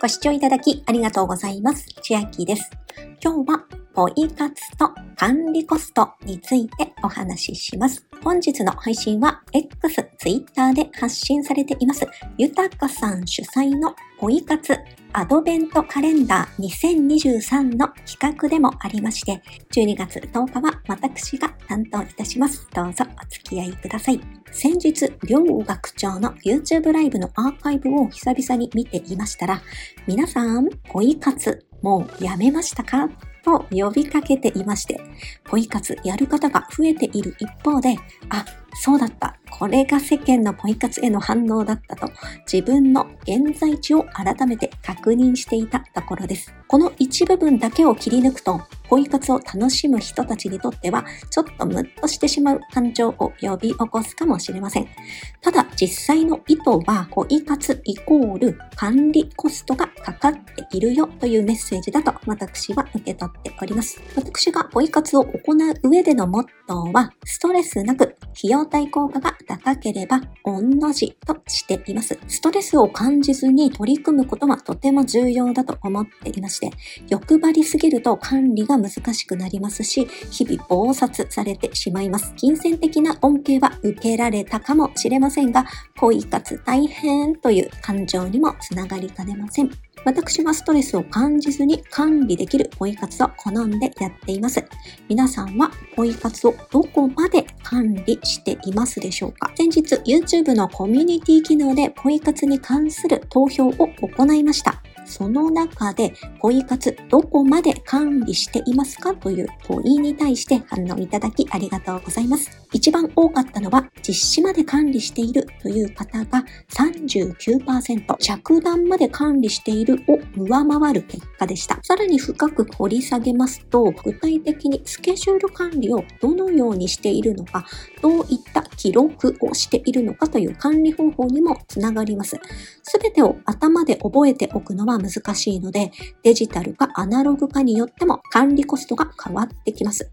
ご視聴いただきありがとうございます。千秋です。今日はポイ活と管理コストについてお話しします。本日の配信は X、Twitter で発信されています、ゆたかさん主催のポイ活アドベントカレンダー2023の企画でもありまして、12月10日は私が担当いたします。どうぞお付き合いください。先日、両学長の YouTube ライブのアーカイブを久々に見ていましたら、皆さん、ポイ活、もうやめましたか？と呼びかけていまして、ポイ活やる方が増えている一方で、あ、そうだった。これが世間のポイ活への反応だったと、自分の現在地を改めて確認していたところです。この一部分だけを切り抜くと、ポイ活を楽しむ人たちにとっては、ちょっとムッとしてしまう感情を呼び起こすかもしれません。ただ、実際の意図は、ポイ活イコール管理コストがかかっているよというメッセージだと私は受け取っております。私がポイ活を行う上でのモットーは、ストレスなく費用対効果が高ければ御の字としています。ストレスを感じずに取り組むことはとても重要だと思っていまして、欲張りすぎると管理が難しくなりますし、日々暴殺されてしまいます。金銭的な恩恵は受けられたかもしれませんが、恋活大変という感情にもつながりかねません。私はストレスを感じずに管理できるポイ活を好んでやっています。皆さんはポイ活をどこまで管理していますでしょうか？先日 YouTube のコミュニティ機能でポイ活に関する投票を行いました。その中で、ポイ活どこまで管理していますかという問いに対して反応いただきありがとうございます。一番多かったのは、実施まで管理しているという方が39%、着弾まで管理しているを上回る結果でした。さらに深く掘り下げますと、具体的にスケジュール管理をどのようにしているのか、どういった記録をしているのかという管理方法にもつながります。すべてを頭で覚えておくのは難しいので、デジタルかアナログ化によっても管理コストが変わってきます。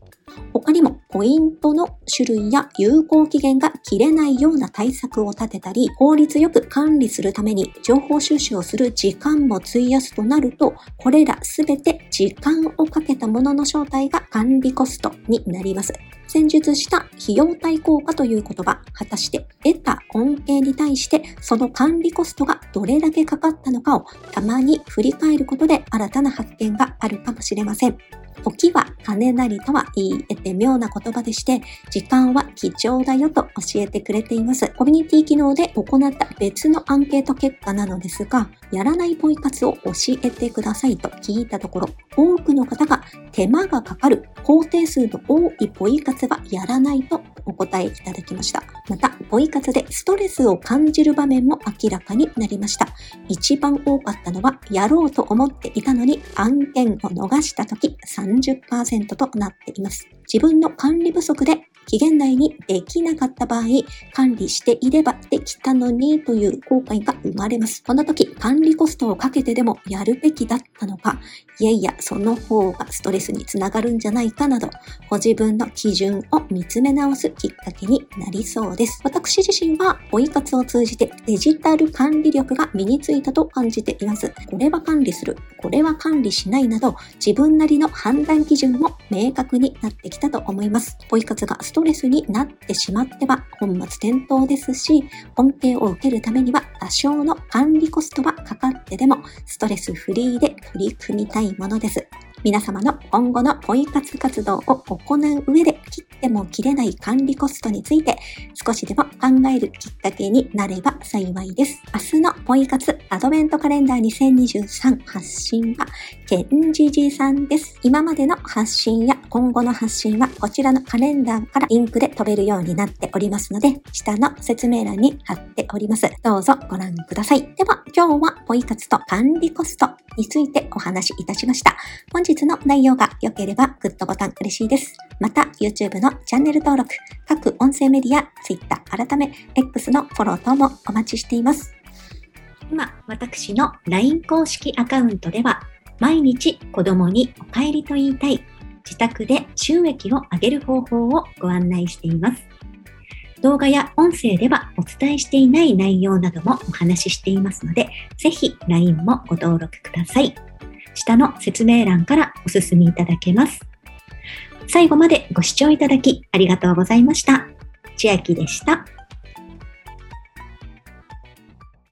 他にも、ポイントの種類や有効期限が切れないような対策を立てたり、効率よく管理するために情報収集をする時間も費やすとなると、これらすべて時間をかけたものの正体が管理コストになります。先述した費用対効果という言葉、果たして得た恩恵に対してその管理コストがどれだけかかったのかをたまに振り返ることで新たな発見があるかもしれません。時は金なりとは言い得て妙な言葉でして、時間は貴重だよと教えてくれています。コミュニティ機能で行った別のアンケート結果なのですが、やらないポイ活を教えてくださいと聞いたところ、多くの方が手間がかかる工程数の多いポイ活がやらないとお答えいただきました。また、ポイ活でストレスを感じる場面も明らかになりました。一番多かったのは、やろうと思っていたのに案件を逃した時30%となっています。自分の管理不足で期限内にできなかった場合、管理していればできたのにという後悔が生まれます。この時、管理コストをかけてでもやるべきだったのか、いやいや、その方がストレスにつながるんじゃないかなど、ご自分の基準を見つめ直すきっかけになりそうです。私自身は、ポイ活を通じてデジタル管理力が身についたと感じています。これは管理する、これは管理しないなど、自分なりの判断基準も明確になってきたと思います。ポイ活がストレスになってしまっては本末転倒ですし、恩恵を受けるためには多少の管理コストはかかってでもストレスフリーで取り組みたいものです。皆様の今後のポイ活活動を行う上できっても切れない管理コストについて少しでも考えるきっかけになれば幸いです。明日のポイ活アドベントカレンダー2023発信はケンジジさんです。今までの発信や今後の発信はこちらのカレンダーからリンクで飛べるようになっておりますので下の説明欄に貼っております。どうぞご覧ください。では今日はポイ活と管理コストについてお話しいたしました。本日の内容が良ければグッドボタン嬉しいです。また、YouTube のチャンネル登録、各音声メディア、Twitter、改め、X のフォロー等もお待ちしています。今、私の LINE 公式アカウントでは、毎日子供にお帰りと言いたい、自宅で収益を上げる方法をご案内しています。動画や音声ではお伝えしていない内容などもお話ししていますので、ぜひ LINE もご登録ください。下の説明欄からお進みいただけます。最後までご視聴いただきありがとうございました。千秋でした。